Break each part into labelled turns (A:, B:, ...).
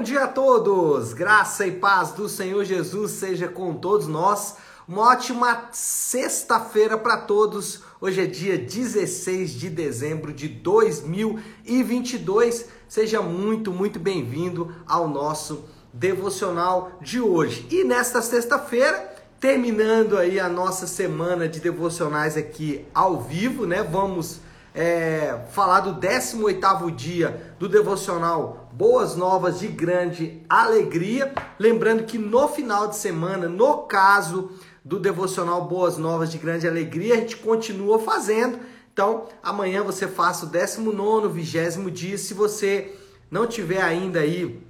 A: Bom dia a todos! Graça e paz do Senhor Jesus seja com todos nós. Uma ótima sexta-feira para todos. Hoje é dia 16 de dezembro de 2022. Seja muito, muito bem-vindo ao nosso devocional de hoje. E nesta sexta-feira, terminando aí a nossa semana de devocionais aqui ao vivo, né? Vamos é, falar do 18º dia do devocional Boas Novas de Grande Alegria. Lembrando que no final de semana, no caso do devocional Boas Novas de Grande Alegria, a gente continua fazendo. Então, amanhã você faça o 19 20 dia. Se você não tiver ainda aí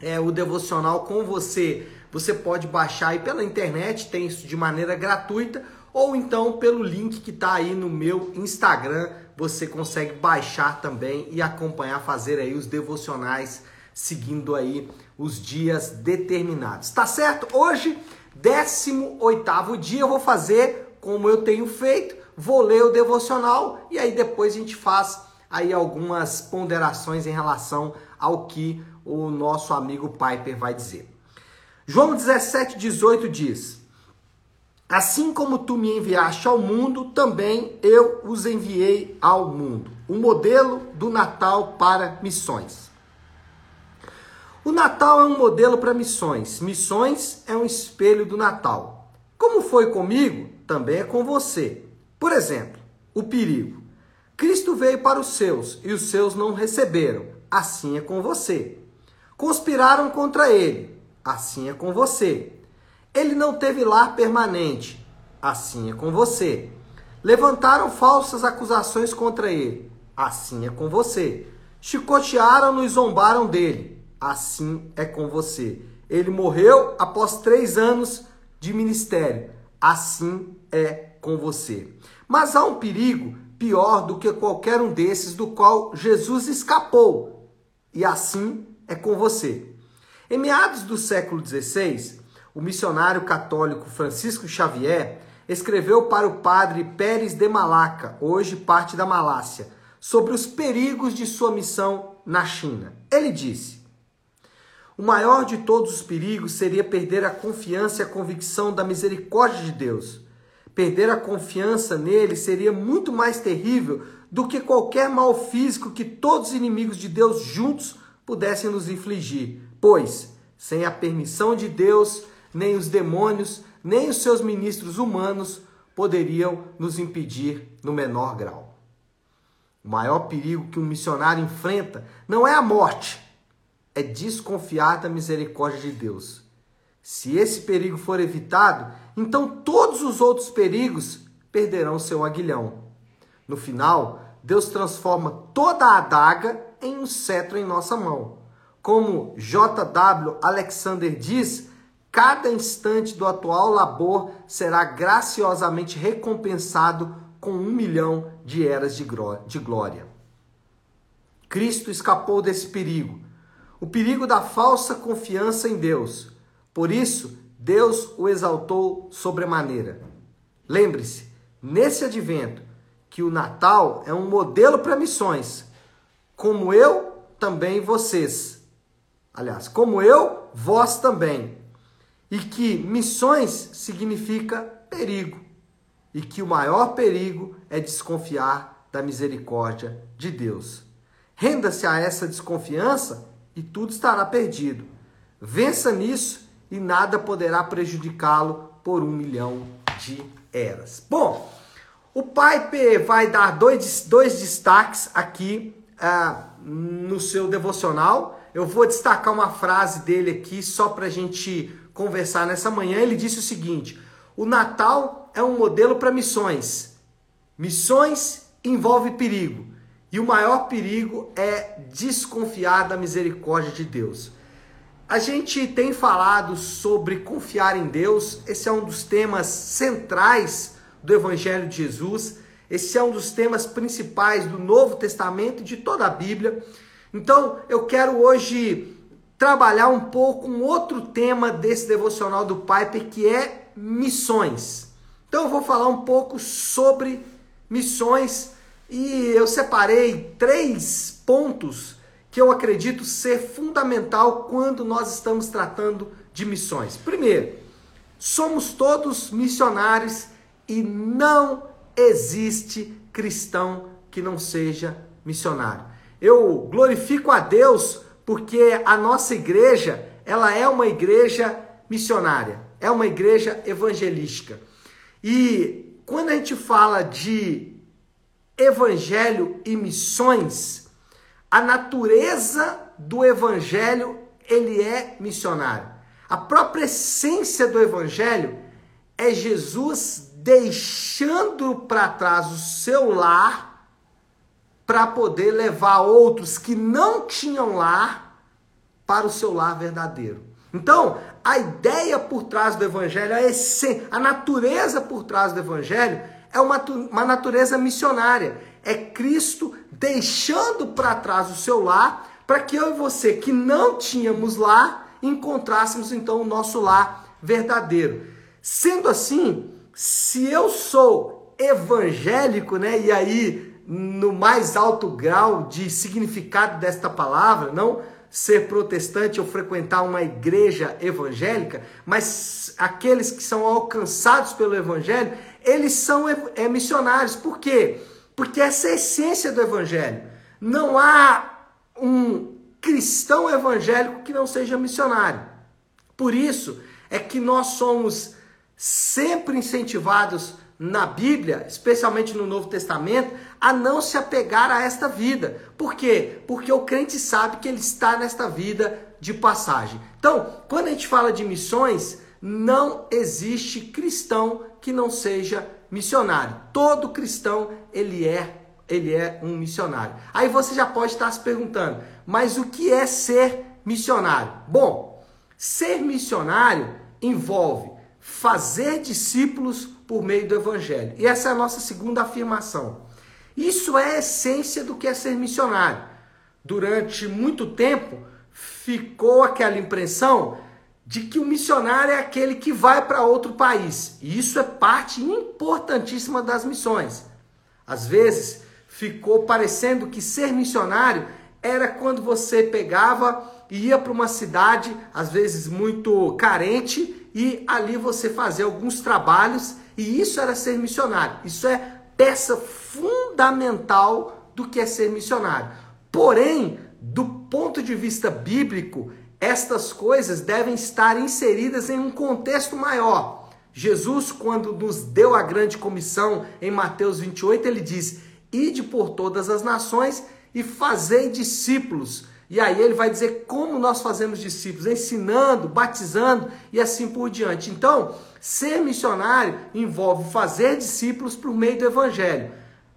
A: é, o devocional com você, você pode baixar aí pela internet, tem isso de maneira gratuita, ou então pelo link que está aí no meu Instagram, você consegue baixar também e acompanhar, fazer aí os devocionais seguindo aí os dias determinados. Tá certo? Hoje, 18º dia, eu vou fazer como eu tenho feito, vou ler o devocional e aí depois a gente faz aí algumas ponderações em relação ao que o nosso amigo Piper vai dizer. João 17, 18 diz: Assim como tu me enviaste ao mundo, também eu os enviei ao mundo. O modelo do Natal para missões. O Natal é um modelo para missões. Missões é um espelho do Natal. Como foi comigo, também é com você. Por exemplo, o perigo. Cristo veio para os seus e os seus não receberam. Assim é com você. Conspiraram contra ele assim é com você. Ele não teve lar permanente, assim é com você. Levantaram falsas acusações contra ele, assim é com você. Chicotearam-no e zombaram dele, assim é com você. Ele morreu após três anos de ministério, assim é com você. Mas há um perigo pior do que qualquer um desses, do qual Jesus escapou, e assim é com você. Em meados do século XVI, o missionário católico Francisco Xavier escreveu para o padre Pérez de Malaca, hoje parte da Malásia, sobre os perigos de sua missão na China. Ele disse: O maior de todos os perigos seria perder a confiança e a convicção da misericórdia de Deus. Perder a confiança nele seria muito mais terrível do que qualquer mal físico que todos os inimigos de Deus juntos pudessem nos infligir, pois, sem a permissão de Deus, nem os demônios, nem os seus ministros humanos poderiam nos impedir no menor grau. O maior perigo que um missionário enfrenta não é a morte, é desconfiar da misericórdia de Deus. Se esse perigo for evitado, então todos os outros perigos perderão seu aguilhão. No final, Deus transforma toda a adaga em um cetro em nossa mão. Como J.W. Alexander diz, cada instante do atual labor será graciosamente recompensado com um milhão de eras de glória. Cristo escapou desse perigo, o perigo da falsa confiança em Deus. Por isso, Deus o exaltou sobremaneira. Lembre-se, nesse advento, que o Natal é um modelo para missões, como eu, também vocês aliás, como eu, vós também. E que missões significa perigo. E que o maior perigo é desconfiar da misericórdia de Deus. Renda-se a essa desconfiança e tudo estará perdido. Vença nisso e nada poderá prejudicá-lo por um milhão de eras. Bom, o Pipe vai dar dois, dois destaques aqui ah, no seu devocional eu vou destacar uma frase dele aqui só para a gente conversar nessa manhã. Ele disse o seguinte: o Natal é um modelo para missões. Missões envolve perigo. E o maior perigo é desconfiar da misericórdia de Deus. A gente tem falado sobre confiar em Deus, esse é um dos temas centrais do Evangelho de Jesus, esse é um dos temas principais do Novo Testamento e de toda a Bíblia. Então, eu quero hoje trabalhar um pouco um outro tema desse devocional do Piper, que é missões. Então, eu vou falar um pouco sobre missões e eu separei três pontos que eu acredito ser fundamental quando nós estamos tratando de missões. Primeiro, somos todos missionários e não existe cristão que não seja missionário. Eu glorifico a Deus porque a nossa igreja, ela é uma igreja missionária, é uma igreja evangelística. E quando a gente fala de evangelho e missões, a natureza do evangelho, ele é missionário. A própria essência do evangelho é Jesus deixando para trás o seu lar para poder levar outros que não tinham lar para o seu lar verdadeiro. Então, a ideia por trás do evangelho, a, essência, a natureza por trás do evangelho é uma, uma natureza missionária. É Cristo deixando para trás o seu lar para que eu e você, que não tínhamos lá, encontrássemos então o nosso lar verdadeiro. Sendo assim, se eu sou evangélico, né, e aí no mais alto grau de significado desta palavra, não ser protestante ou frequentar uma igreja evangélica, mas aqueles que são alcançados pelo evangelho, eles são é, missionários. Por quê? Porque essa é a essência do evangelho. Não há um cristão evangélico que não seja missionário. Por isso é que nós somos sempre incentivados na Bíblia, especialmente no Novo Testamento, a não se apegar a esta vida. Por quê? Porque o crente sabe que ele está nesta vida de passagem. Então, quando a gente fala de missões, não existe cristão que não seja missionário. Todo cristão, ele é ele é um missionário. Aí você já pode estar se perguntando, mas o que é ser missionário? Bom, ser missionário envolve fazer discípulos por meio do evangelho. E essa é a nossa segunda afirmação. Isso é a essência do que é ser missionário. Durante muito tempo ficou aquela impressão de que o missionário é aquele que vai para outro país. E isso é parte importantíssima das missões. Às vezes ficou parecendo que ser missionário era quando você pegava e ia para uma cidade, às vezes muito carente, e ali você fazia alguns trabalhos, e isso era ser missionário. Isso é peça fundamental do que é ser missionário. Porém, do ponto de vista bíblico, estas coisas devem estar inseridas em um contexto maior. Jesus, quando nos deu a grande comissão em Mateus 28, ele diz: Ide por todas as nações e fazei discípulos e aí ele vai dizer como nós fazemos discípulos, ensinando, batizando e assim por diante. Então, ser missionário envolve fazer discípulos por meio do evangelho.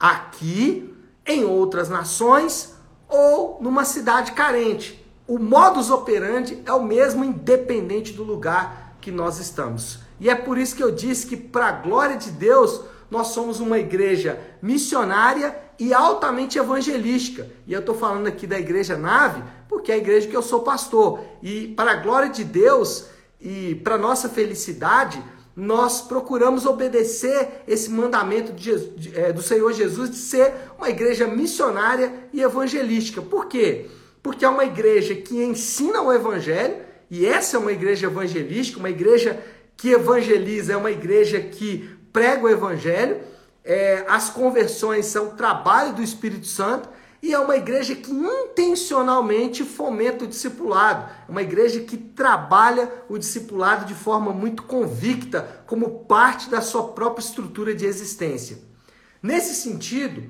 A: Aqui, em outras nações ou numa cidade carente. O modus operandi é o mesmo independente do lugar que nós estamos. E é por isso que eu disse que para a glória de Deus, nós somos uma igreja missionária e altamente evangelística. E eu estou falando aqui da igreja nave, porque é a igreja que eu sou pastor. E para a glória de Deus e para nossa felicidade, nós procuramos obedecer esse mandamento Jesus, é, do Senhor Jesus de ser uma igreja missionária e evangelística. Por quê? Porque é uma igreja que ensina o evangelho, e essa é uma igreja evangelística, uma igreja que evangeliza, é uma igreja que prega o evangelho é, as conversões são trabalho do Espírito Santo e é uma igreja que intencionalmente fomenta o discipulado. É uma igreja que trabalha o discipulado de forma muito convicta, como parte da sua própria estrutura de existência. Nesse sentido,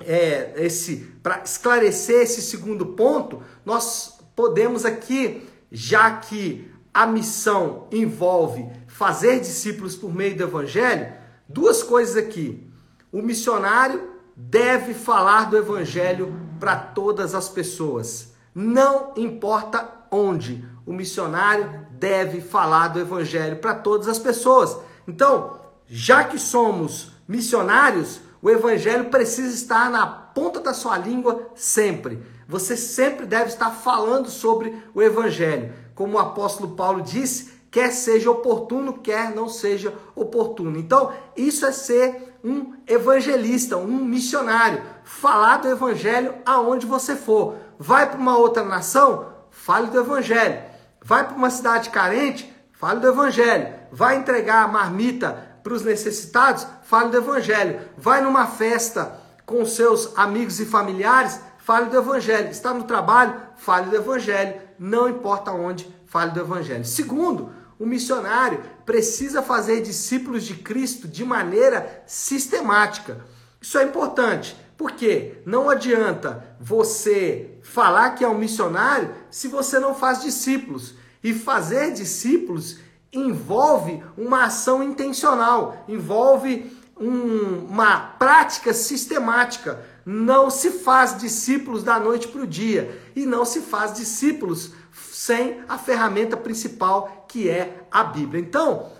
A: é, esse para esclarecer esse segundo ponto, nós podemos aqui, já que a missão envolve fazer discípulos por meio do evangelho, Duas coisas aqui. O missionário deve falar do evangelho para todas as pessoas. Não importa onde, o missionário deve falar do evangelho para todas as pessoas. Então, já que somos missionários, o evangelho precisa estar na ponta da sua língua sempre. Você sempre deve estar falando sobre o evangelho. Como o apóstolo Paulo disse, quer seja oportuno, quer não seja oportuno. Então, isso é ser um evangelista, um missionário, falar do evangelho aonde você for. vai para uma outra nação, fale do evangelho. Vai para uma cidade carente, fale do evangelho. Vai entregar a marmita para os necessitados, fale do evangelho. Vai numa festa com seus amigos e familiares, fale do evangelho. Está no trabalho, fale do evangelho. Não importa onde, fale do evangelho. Segundo, o missionário precisa fazer discípulos de Cristo de maneira sistemática. Isso é importante, porque não adianta você falar que é um missionário se você não faz discípulos. E fazer discípulos envolve uma ação intencional, envolve um, uma prática sistemática. Não se faz discípulos da noite para o dia e não se faz discípulos sem a ferramenta principal que é a Bíblia. Então,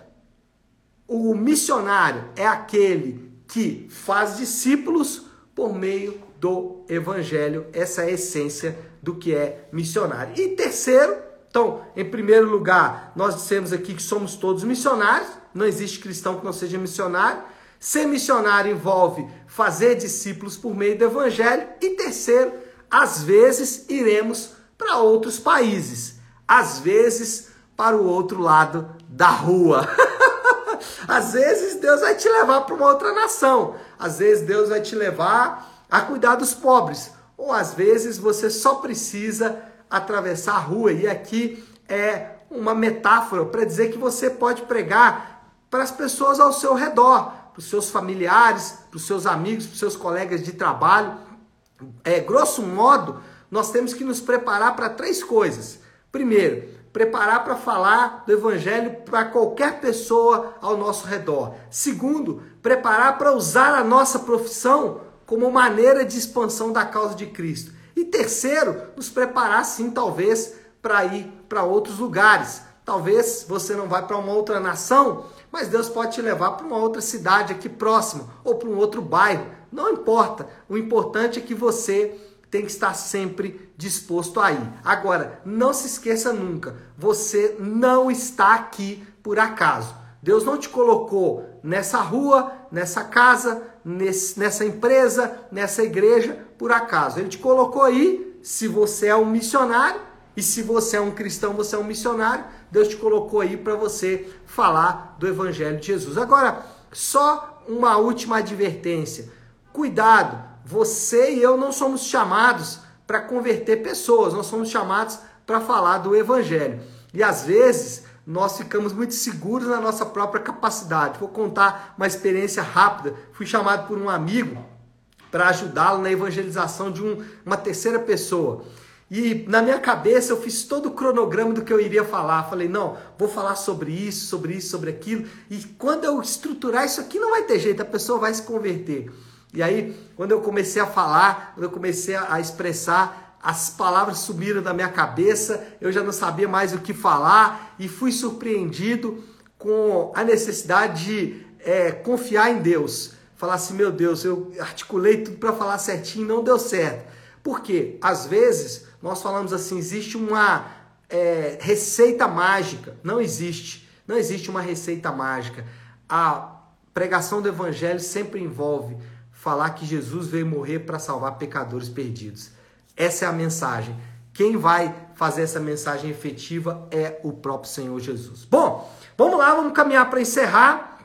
A: o missionário é aquele que faz discípulos por meio do evangelho. Essa é a essência do que é missionário. E terceiro, então, em primeiro lugar, nós dissemos aqui que somos todos missionários, não existe cristão que não seja missionário. Ser missionário envolve fazer discípulos por meio do evangelho. E terceiro, às vezes iremos para outros países, às vezes para o outro lado da rua. às vezes Deus vai te levar para uma outra nação, às vezes Deus vai te levar a cuidar dos pobres, ou às vezes você só precisa atravessar a rua. E aqui é uma metáfora para dizer que você pode pregar para as pessoas ao seu redor, para os seus familiares, para os seus amigos, para os seus colegas de trabalho. É, grosso modo, nós temos que nos preparar para três coisas. Primeiro, preparar para falar do evangelho para qualquer pessoa ao nosso redor. Segundo, preparar para usar a nossa profissão como maneira de expansão da causa de Cristo. E terceiro, nos preparar sim, talvez, para ir para outros lugares. Talvez você não vá para uma outra nação, mas Deus pode te levar para uma outra cidade aqui próxima ou para um outro bairro. Não importa. O importante é que você tem que estar sempre disposto a ir. Agora, não se esqueça nunca, você não está aqui por acaso. Deus não te colocou nessa rua, nessa casa, nesse, nessa empresa, nessa igreja por acaso. Ele te colocou aí, se você é um missionário, e se você é um cristão, você é um missionário, Deus te colocou aí para você falar do Evangelho de Jesus. Agora, só uma última advertência: cuidado, você e eu não somos chamados para converter pessoas, nós somos chamados para falar do Evangelho. E às vezes nós ficamos muito seguros na nossa própria capacidade. Vou contar uma experiência rápida. Fui chamado por um amigo para ajudá-lo na evangelização de um, uma terceira pessoa. E na minha cabeça eu fiz todo o cronograma do que eu iria falar. Falei, não, vou falar sobre isso, sobre isso, sobre aquilo. E quando eu estruturar isso aqui, não vai ter jeito, a pessoa vai se converter. E aí, quando eu comecei a falar, quando eu comecei a expressar, as palavras sumiram da minha cabeça, eu já não sabia mais o que falar e fui surpreendido com a necessidade de é, confiar em Deus. Falar assim, meu Deus, eu articulei tudo para falar certinho, não deu certo. Por quê? Às vezes nós falamos assim, existe uma é, receita mágica. Não existe. Não existe uma receita mágica. A pregação do evangelho sempre envolve falar que Jesus veio morrer para salvar pecadores perdidos. Essa é a mensagem. Quem vai fazer essa mensagem efetiva é o próprio Senhor Jesus. Bom, vamos lá, vamos caminhar para encerrar.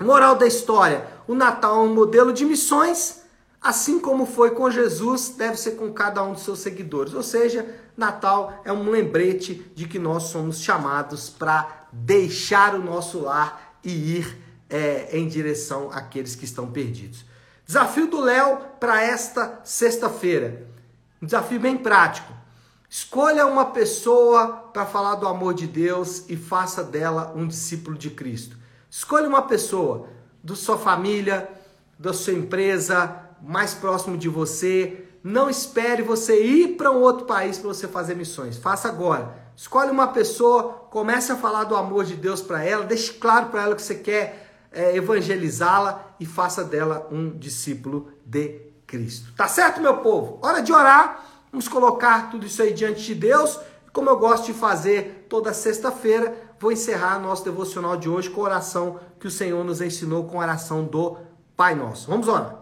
A: Moral da história: o Natal é um modelo de missões, assim como foi com Jesus, deve ser com cada um dos seus seguidores. Ou seja, Natal é um lembrete de que nós somos chamados para deixar o nosso lar e ir é, em direção àqueles que estão perdidos. Desafio do Léo para esta sexta-feira. Um desafio bem prático. Escolha uma pessoa para falar do amor de Deus e faça dela um discípulo de Cristo. Escolha uma pessoa da sua família, da sua empresa, mais próximo de você. Não espere você ir para um outro país para você fazer missões. Faça agora. Escolhe uma pessoa, comece a falar do amor de Deus para ela, deixe claro para ela que você quer é, evangelizá-la e faça dela um discípulo de Cristo. Tá certo, meu povo? Hora de orar. Vamos colocar tudo isso aí diante de Deus. Como eu gosto de fazer toda sexta-feira, vou encerrar nosso devocional de hoje com a oração que o Senhor nos ensinou com a oração do Pai Nosso. Vamos orar.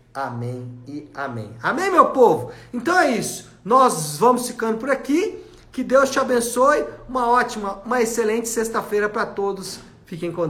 A: Amém e amém. Amém, meu povo? Então é isso. Nós vamos ficando por aqui. Que Deus te abençoe. Uma ótima, uma excelente sexta-feira para todos. Fiquem com Deus.